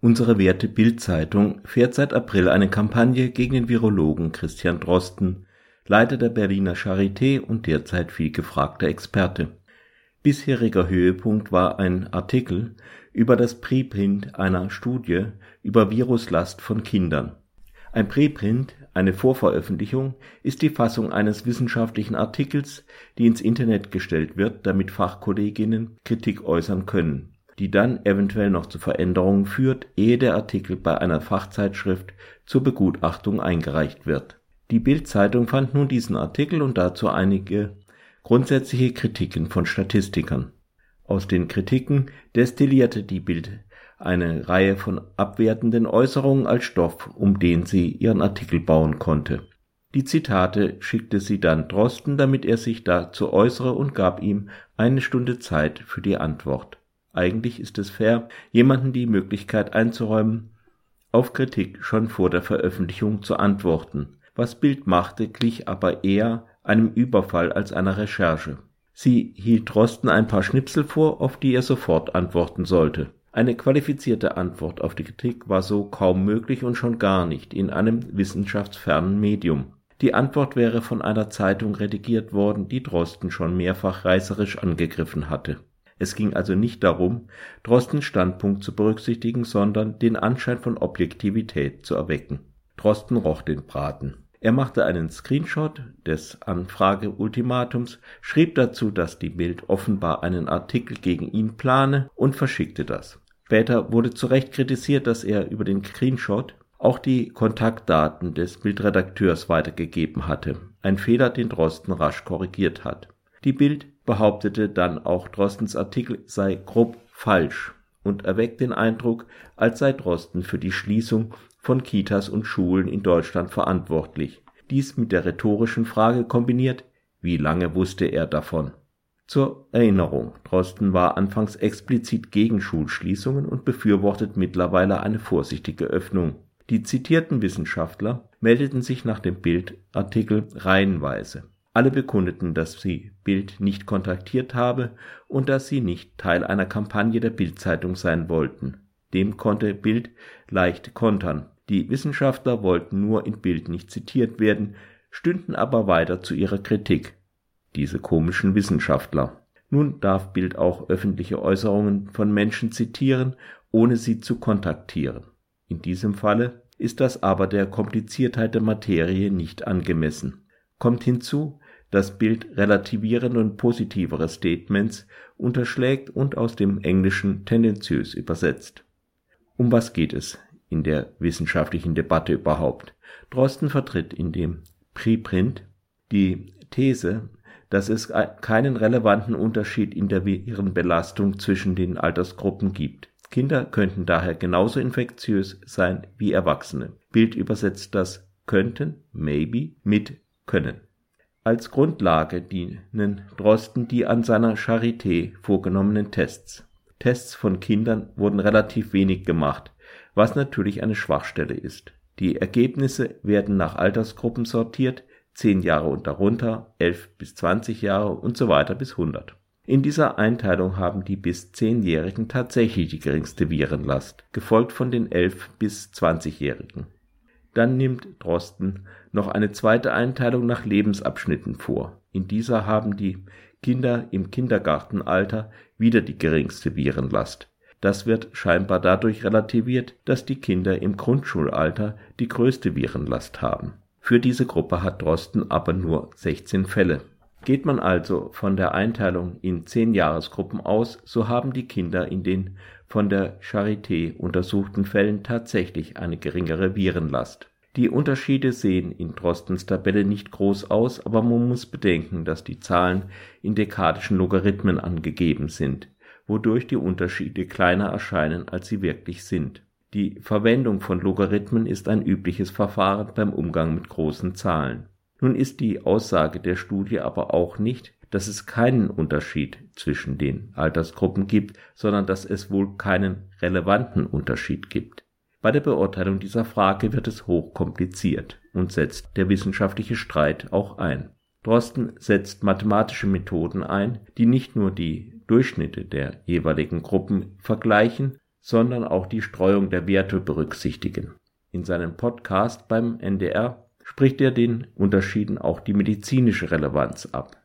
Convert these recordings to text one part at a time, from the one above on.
Unsere werte Bild-Zeitung fährt seit April eine Kampagne gegen den Virologen Christian Drosten, Leiter der Berliner Charité und derzeit viel gefragter Experte. Bisheriger Höhepunkt war ein Artikel über das Preprint einer Studie über Viruslast von Kindern. Ein Preprint, eine Vorveröffentlichung, ist die Fassung eines wissenschaftlichen Artikels, die ins Internet gestellt wird, damit Fachkolleginnen Kritik äußern können die dann eventuell noch zu Veränderungen führt, ehe der Artikel bei einer Fachzeitschrift zur Begutachtung eingereicht wird. Die Bild-Zeitung fand nun diesen Artikel und dazu einige grundsätzliche Kritiken von Statistikern. Aus den Kritiken destillierte die Bild eine Reihe von abwertenden Äußerungen als Stoff, um den sie ihren Artikel bauen konnte. Die Zitate schickte sie dann Drosten, damit er sich dazu äußere und gab ihm eine Stunde Zeit für die Antwort. Eigentlich ist es fair, jemanden die Möglichkeit einzuräumen, auf Kritik schon vor der Veröffentlichung zu antworten. Was Bild machte, glich aber eher einem Überfall als einer Recherche. Sie hielt Drosten ein paar Schnipsel vor, auf die er sofort antworten sollte. Eine qualifizierte Antwort auf die Kritik war so kaum möglich und schon gar nicht in einem wissenschaftsfernen Medium. Die Antwort wäre von einer Zeitung redigiert worden, die Drosten schon mehrfach reißerisch angegriffen hatte. Es ging also nicht darum, Drostens Standpunkt zu berücksichtigen, sondern den Anschein von Objektivität zu erwecken. Drosten roch den Braten. Er machte einen Screenshot des Anfrageultimatums, schrieb dazu, dass die Bild offenbar einen Artikel gegen ihn plane und verschickte das. Später wurde zu Recht kritisiert, dass er über den Screenshot auch die Kontaktdaten des Bildredakteurs weitergegeben hatte, ein Fehler, den Drosten rasch korrigiert hat. Die Bild behauptete dann auch Drostens Artikel sei grob falsch und erweckt den Eindruck, als sei Drosten für die Schließung von Kitas und Schulen in Deutschland verantwortlich. Dies mit der rhetorischen Frage kombiniert, wie lange wusste er davon? Zur Erinnerung, Drosten war anfangs explizit gegen Schulschließungen und befürwortet mittlerweile eine vorsichtige Öffnung. Die zitierten Wissenschaftler meldeten sich nach dem Bildartikel reihenweise. Alle bekundeten, dass sie Bild nicht kontaktiert habe und dass sie nicht Teil einer Kampagne der Bild-Zeitung sein wollten. Dem konnte Bild leicht kontern. Die Wissenschaftler wollten nur in Bild nicht zitiert werden, stünden aber weiter zu ihrer Kritik. Diese komischen Wissenschaftler. Nun darf Bild auch öffentliche Äußerungen von Menschen zitieren, ohne sie zu kontaktieren. In diesem Falle ist das aber der Kompliziertheit der Materie nicht angemessen. Kommt hinzu, das Bild relativierende und Statements unterschlägt und aus dem Englischen tendenziös übersetzt. Um was geht es in der wissenschaftlichen Debatte überhaupt? Drosten vertritt in dem Preprint die These, dass es keinen relevanten Unterschied in der Virenbelastung zwischen den Altersgruppen gibt. Kinder könnten daher genauso infektiös sein wie Erwachsene. Bild übersetzt das könnten, maybe, mit können. Als Grundlage dienen Drosten die an seiner Charité vorgenommenen Tests. Tests von Kindern wurden relativ wenig gemacht, was natürlich eine Schwachstelle ist. Die Ergebnisse werden nach Altersgruppen sortiert, 10 Jahre und darunter, 11 bis 20 Jahre und so weiter bis 100. In dieser Einteilung haben die bis 10-Jährigen tatsächlich die geringste Virenlast, gefolgt von den 11 bis 20-Jährigen. Dann nimmt Drosten noch eine zweite Einteilung nach Lebensabschnitten vor. In dieser haben die Kinder im Kindergartenalter wieder die geringste Virenlast. Das wird scheinbar dadurch relativiert, dass die Kinder im Grundschulalter die größte Virenlast haben. Für diese Gruppe hat Drosten aber nur 16 Fälle. Geht man also von der Einteilung in 10 Jahresgruppen aus, so haben die Kinder in den von der Charité untersuchten Fällen tatsächlich eine geringere Virenlast. Die Unterschiede sehen in Drostens Tabelle nicht groß aus, aber man muss bedenken, dass die Zahlen in dekadischen Logarithmen angegeben sind, wodurch die Unterschiede kleiner erscheinen, als sie wirklich sind. Die Verwendung von Logarithmen ist ein übliches Verfahren beim Umgang mit großen Zahlen. Nun ist die Aussage der Studie aber auch nicht, dass es keinen Unterschied zwischen den Altersgruppen gibt, sondern dass es wohl keinen relevanten Unterschied gibt. Bei der Beurteilung dieser Frage wird es hochkompliziert und setzt der wissenschaftliche Streit auch ein. Drosten setzt mathematische Methoden ein, die nicht nur die Durchschnitte der jeweiligen Gruppen vergleichen, sondern auch die Streuung der Werte berücksichtigen. In seinem Podcast beim NDR spricht er den Unterschieden auch die medizinische Relevanz ab.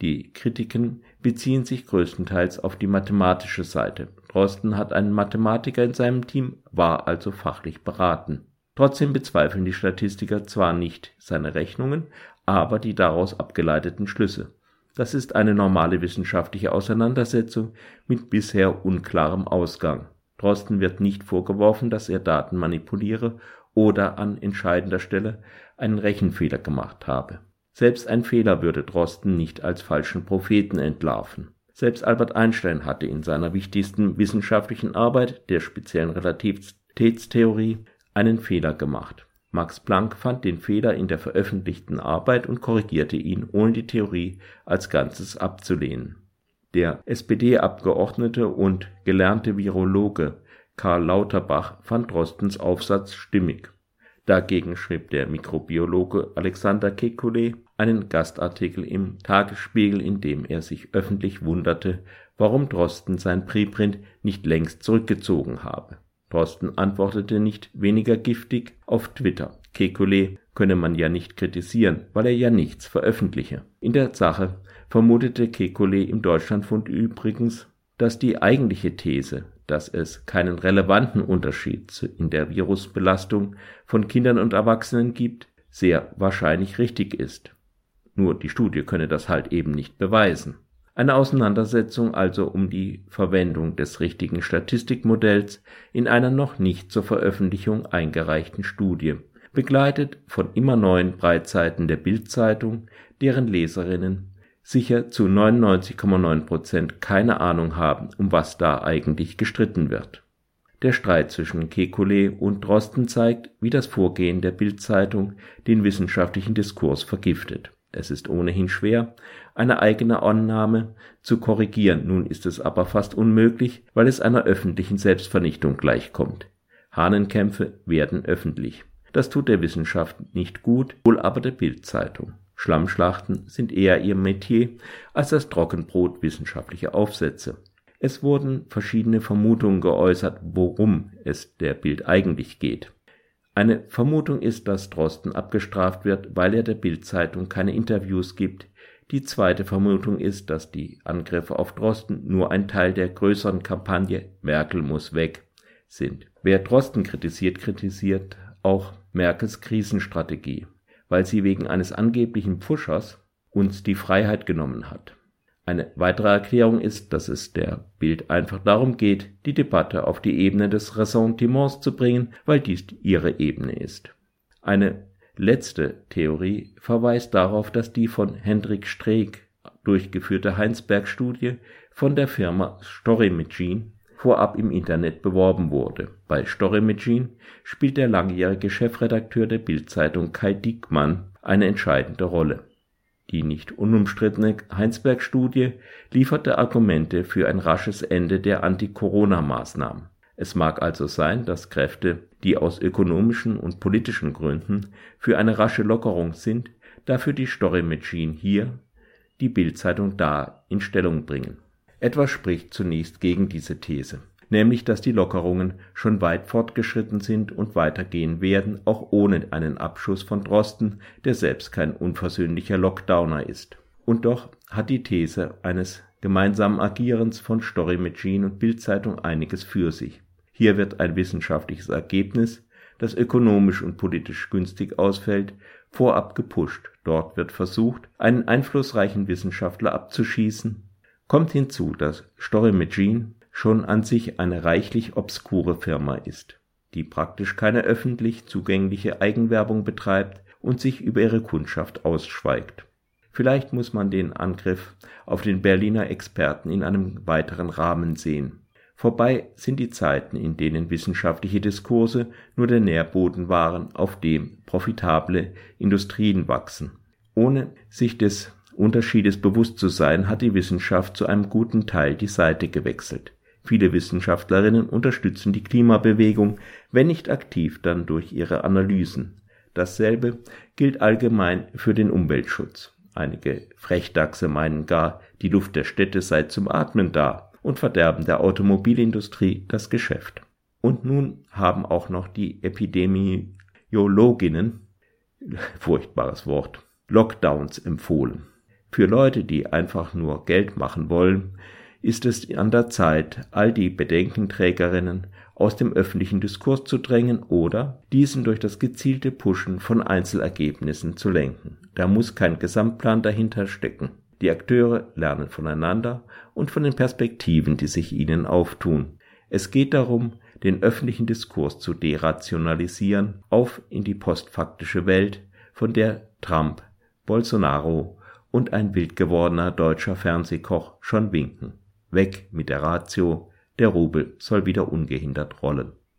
Die Kritiken beziehen sich größtenteils auf die mathematische Seite. Drosten hat einen Mathematiker in seinem Team, war also fachlich beraten. Trotzdem bezweifeln die Statistiker zwar nicht seine Rechnungen, aber die daraus abgeleiteten Schlüsse. Das ist eine normale wissenschaftliche Auseinandersetzung mit bisher unklarem Ausgang. Drosten wird nicht vorgeworfen, dass er Daten manipuliere oder an entscheidender Stelle einen Rechenfehler gemacht habe. Selbst ein Fehler würde Drosten nicht als falschen Propheten entlarven. Selbst Albert Einstein hatte in seiner wichtigsten wissenschaftlichen Arbeit, der speziellen Relativitätstheorie, einen Fehler gemacht. Max Planck fand den Fehler in der veröffentlichten Arbeit und korrigierte ihn, ohne die Theorie als Ganzes abzulehnen. Der SPD-Abgeordnete und gelernte Virologe Karl Lauterbach fand Drostens Aufsatz stimmig. Dagegen schrieb der Mikrobiologe Alexander Kekulé einen Gastartikel im Tagesspiegel, in dem er sich öffentlich wunderte, warum Drosten sein Preprint nicht längst zurückgezogen habe. Drosten antwortete nicht weniger giftig auf Twitter. Kekulé könne man ja nicht kritisieren, weil er ja nichts veröffentliche. In der Sache vermutete Kekulé im Deutschlandfund übrigens, dass die eigentliche These, dass es keinen relevanten Unterschied in der Virusbelastung von Kindern und Erwachsenen gibt, sehr wahrscheinlich richtig ist. Nur die Studie könne das halt eben nicht beweisen. Eine Auseinandersetzung also um die Verwendung des richtigen Statistikmodells in einer noch nicht zur Veröffentlichung eingereichten Studie, begleitet von immer neuen Breitseiten der Bildzeitung, deren Leserinnen sicher zu 99,9 Prozent keine Ahnung haben, um was da eigentlich gestritten wird. Der Streit zwischen Kekulé und Drosten zeigt, wie das Vorgehen der Bildzeitung den wissenschaftlichen Diskurs vergiftet. Es ist ohnehin schwer, eine eigene Annahme zu korrigieren, nun ist es aber fast unmöglich, weil es einer öffentlichen Selbstvernichtung gleichkommt. Hahnenkämpfe werden öffentlich. Das tut der Wissenschaft nicht gut, wohl aber der Bildzeitung. Schlammschlachten sind eher ihr Metier als das Trockenbrot wissenschaftlicher Aufsätze. Es wurden verschiedene Vermutungen geäußert, worum es der Bild eigentlich geht. Eine Vermutung ist, dass Drosten abgestraft wird, weil er der Bildzeitung keine Interviews gibt. Die zweite Vermutung ist, dass die Angriffe auf Drosten nur ein Teil der größeren Kampagne Merkel muss weg sind. Wer Drosten kritisiert, kritisiert auch Merkels Krisenstrategie weil sie wegen eines angeblichen Pfuschers uns die Freiheit genommen hat. Eine weitere Erklärung ist, dass es der Bild einfach darum geht, die Debatte auf die Ebene des Ressentiments zu bringen, weil dies ihre Ebene ist. Eine letzte Theorie verweist darauf, dass die von Hendrik Streeck durchgeführte Heinsberg-Studie von der Firma Storimagine vorab im Internet beworben wurde. Bei Storimagine spielt der langjährige Chefredakteur der Bildzeitung Kai Diekmann eine entscheidende Rolle. Die nicht unumstrittene Heinsberg-Studie lieferte Argumente für ein rasches Ende der Anti-Corona-Maßnahmen. Es mag also sein, dass Kräfte, die aus ökonomischen und politischen Gründen für eine rasche Lockerung sind, dafür die Story-Machine hier, die Bildzeitung da, in Stellung bringen. Etwas spricht zunächst gegen diese These, nämlich dass die Lockerungen schon weit fortgeschritten sind und weitergehen werden, auch ohne einen Abschuss von Drosten, der selbst kein unversöhnlicher Lockdowner ist. Und doch hat die These eines gemeinsamen Agierens von Story Machine und Bildzeitung einiges für sich. Hier wird ein wissenschaftliches Ergebnis, das ökonomisch und politisch günstig ausfällt, vorab gepusht. Dort wird versucht, einen einflussreichen Wissenschaftler abzuschießen, Kommt hinzu, dass Storimagine schon an sich eine reichlich obskure Firma ist, die praktisch keine öffentlich zugängliche Eigenwerbung betreibt und sich über ihre Kundschaft ausschweigt. Vielleicht muss man den Angriff auf den Berliner Experten in einem weiteren Rahmen sehen. Vorbei sind die Zeiten, in denen wissenschaftliche Diskurse nur der Nährboden waren, auf dem profitable Industrien wachsen. Ohne sich des Unterschiedes bewusst zu sein, hat die Wissenschaft zu einem guten Teil die Seite gewechselt. Viele Wissenschaftlerinnen unterstützen die Klimabewegung, wenn nicht aktiv, dann durch ihre Analysen. Dasselbe gilt allgemein für den Umweltschutz. Einige Frechdachse meinen gar, die Luft der Städte sei zum Atmen da und verderben der Automobilindustrie das Geschäft. Und nun haben auch noch die Epidemiologinnen, furchtbares Wort, Lockdowns empfohlen. Für Leute, die einfach nur Geld machen wollen, ist es an der Zeit, all die Bedenkenträgerinnen aus dem öffentlichen Diskurs zu drängen oder diesen durch das gezielte Pushen von Einzelergebnissen zu lenken. Da muss kein Gesamtplan dahinter stecken. Die Akteure lernen voneinander und von den Perspektiven, die sich ihnen auftun. Es geht darum, den öffentlichen Diskurs zu derationalisieren, auf in die postfaktische Welt, von der Trump, Bolsonaro und ein wild gewordener deutscher Fernsehkoch schon winken. Weg mit der Ratio, der Rubel soll wieder ungehindert rollen